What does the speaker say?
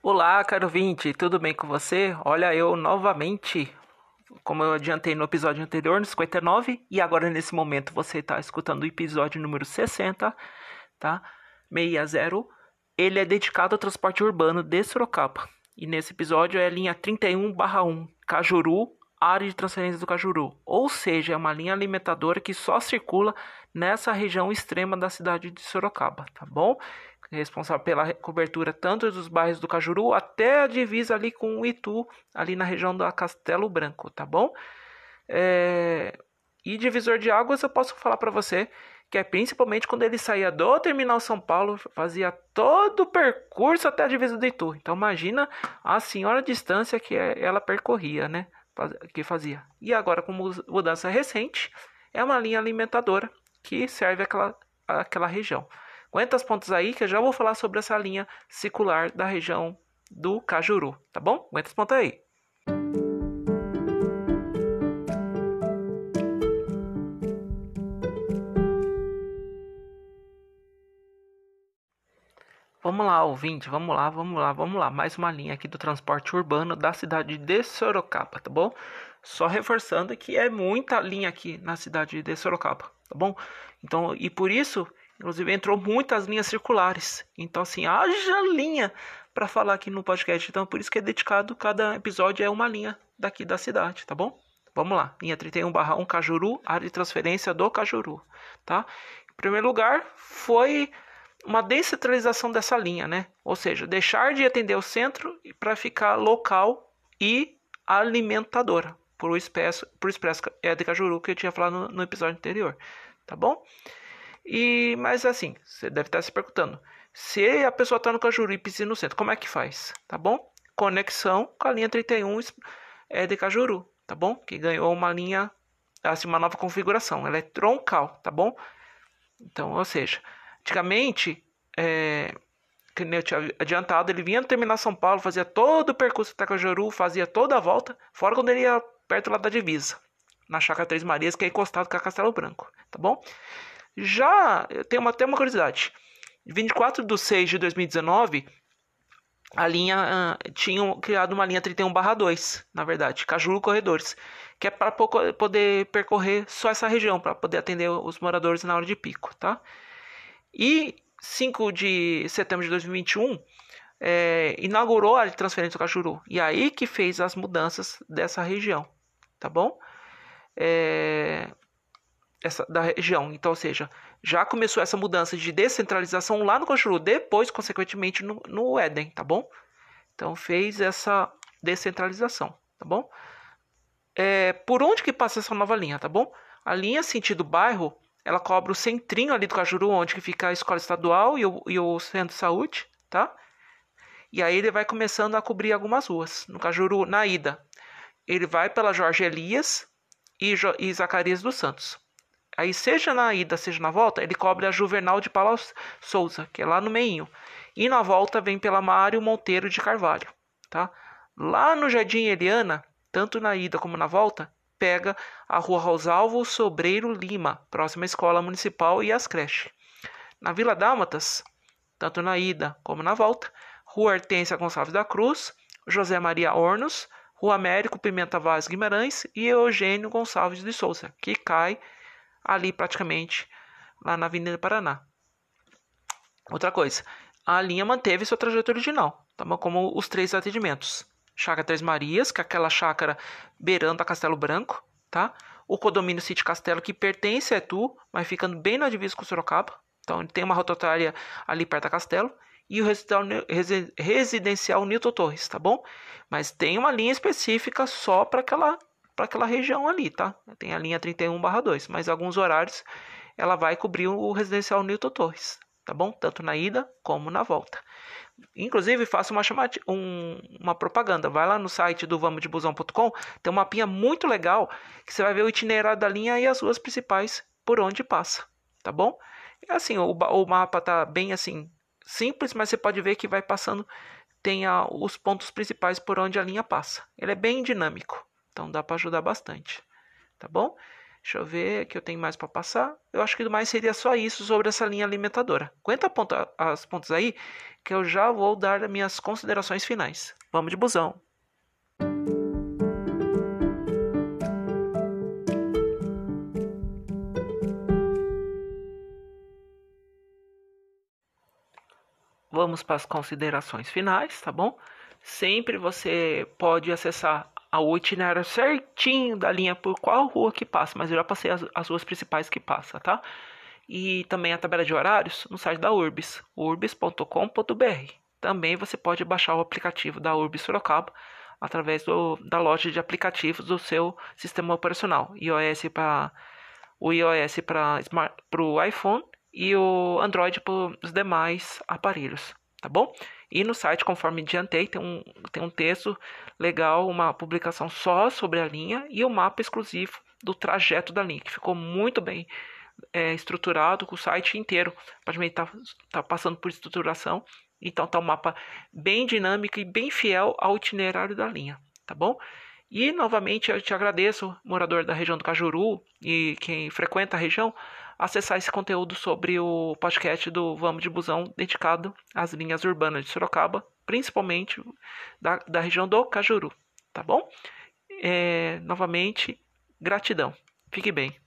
Olá, caro vinte, tudo bem com você? Olha, eu novamente, como eu adiantei no episódio anterior, no 59, e agora nesse momento você está escutando o episódio número 60, tá? 60. Ele é dedicado ao transporte urbano de Sorocaba. E nesse episódio é a linha 31/1, Cajuru, área de transferência do Cajuru. Ou seja, é uma linha alimentadora que só circula nessa região extrema da cidade de Sorocaba, tá bom? Responsável pela cobertura tanto dos bairros do Cajuru até a divisa ali com o Itu, ali na região da Castelo Branco, tá bom? É... E divisor de águas eu posso falar para você que é principalmente quando ele saía do terminal São Paulo, fazia todo o percurso até a divisa do Itu. Então imagina a senhora distância que é, ela percorria, né? Que fazia. E agora com mudança recente, é uma linha alimentadora que serve aquela, aquela região. Aguenta as pontas aí que eu já vou falar sobre essa linha circular da região do Cajuru, tá bom? Aguenta as pontas aí. Vamos lá, ouvinte, vamos lá, vamos lá, vamos lá. Mais uma linha aqui do transporte urbano da cidade de Sorocaba, tá bom? Só reforçando que é muita linha aqui na cidade de Sorocaba, tá bom? Então, e por isso Inclusive entrou muitas linhas circulares. Então assim, haja linha para falar aqui no podcast. Então por isso que é dedicado, cada episódio é uma linha daqui da cidade, tá bom? Vamos lá. Linha 31/1 Cajuru, área de transferência do Cajuru, tá? Em primeiro lugar, foi uma descentralização dessa linha, né? Ou seja, deixar de atender o centro para ficar local e alimentadora. Por expresso, por expresso é de Cajuru que eu tinha falado no, no episódio anterior, tá bom? E, mas assim, você deve estar se perguntando: se a pessoa está no Cajuru e no centro, como é que faz? Tá bom? Conexão com a linha 31 é de Cajuru, tá bom? Que ganhou uma linha, assim, uma nova configuração. Ela é troncal, tá bom? Então, ou seja, antigamente, é, que eu tinha adiantado, ele vinha no terminal São Paulo, fazia todo o percurso até Cajuru, fazia toda a volta, fora quando ele ia perto lá da divisa, na Chácara Três Marias, que é encostado com a Castelo Branco, tá bom? Já tem uma, até uma curiosidade. 24 de 6 de 2019, a linha uh, tinha criado uma linha 31/2, na verdade, Cajuru Corredores, que é para poder percorrer só essa região, para poder atender os moradores na hora de pico, tá? E 5 de setembro de 2021, é, inaugurou a transferência do Cajuru, e aí que fez as mudanças dessa região, tá bom? É, essa, da região. Então, ou seja, já começou essa mudança de descentralização lá no Cajuru, depois, consequentemente, no, no Éden, tá bom? Então, fez essa descentralização, tá bom? É, por onde que passa essa nova linha, tá bom? A linha sentido bairro, ela cobre o centrinho ali do Cajuru, onde que fica a escola estadual e o, e o centro de saúde, tá? E aí ele vai começando a cobrir algumas ruas. No Cajuru, na ida, ele vai pela Jorge Elias e, e Zacarias dos Santos. Aí, seja na ida, seja na volta, ele cobre a Juvenal de Paula Souza, que é lá no meinho. E na volta vem pela Mário Monteiro de Carvalho, tá? Lá no Jardim Eliana, tanto na ida como na volta, pega a Rua Rosalvo Sobreiro Lima, próxima à Escola Municipal e as creches. Na Vila Dálmatas, tanto na ida como na volta, Rua Hortência Gonçalves da Cruz, José Maria Ornos, Rua Américo Pimenta Vaz Guimarães e Eugênio Gonçalves de Souza, que cai ali praticamente lá na Avenida Paraná. Outra coisa, a linha manteve sua trajetória original, tá bom? como os três atendimentos. Chácara Três Marias, que é aquela chácara beirando a Castelo Branco, tá? O condomínio City Castelo, que pertence a Etu, mas ficando bem na divisa com Sorocaba. Então, tem uma rotatória ali perto da Castelo. E o residencial Newton Torres, tá bom? Mas tem uma linha específica só para aquela para aquela região ali, tá? Tem a linha 31/2, mas alguns horários ela vai cobrir o residencial Newton Torres, tá bom? Tanto na ida como na volta. Inclusive, faça uma chamada, um, uma propaganda. Vai lá no site do vamosdebusão.com, tem um mapinha muito legal que você vai ver o itinerário da linha e as ruas principais por onde passa, tá bom? É assim, o, o mapa tá bem assim simples, mas você pode ver que vai passando tem a, os pontos principais por onde a linha passa. Ele é bem dinâmico. Então dá para ajudar bastante, tá bom? Deixa eu ver que eu tenho mais para passar. Eu acho que do mais seria só isso sobre essa linha alimentadora. Aguenta ponta, as pontas aí, que eu já vou dar minhas considerações finais. Vamos de busão. Vamos para as considerações finais, tá bom? Sempre você pode acessar o itinerário certinho da linha por qual rua que passa, mas eu já passei as, as ruas principais que passa, tá? E também a tabela de horários no site da Urbis, urbis.com.br. Também você pode baixar o aplicativo da Urbis Sorocaba através do, da loja de aplicativos do seu sistema operacional, iOS para o iOS para o iPhone e o Android para os demais aparelhos, tá bom? E no site, conforme adiantei, tem um, tem um texto legal, uma publicação só sobre a linha e o um mapa exclusivo do trajeto da linha, que ficou muito bem é, estruturado, com o site inteiro. Praticamente está tá passando por estruturação. Então tá um mapa bem dinâmico e bem fiel ao itinerário da linha, tá bom? E novamente eu te agradeço, morador da região do Cajuru e quem frequenta a região, acessar esse conteúdo sobre o podcast do Vamos de Busão dedicado às linhas urbanas de Sorocaba, principalmente da, da região do Cajuru, tá bom? É, novamente, gratidão. Fique bem.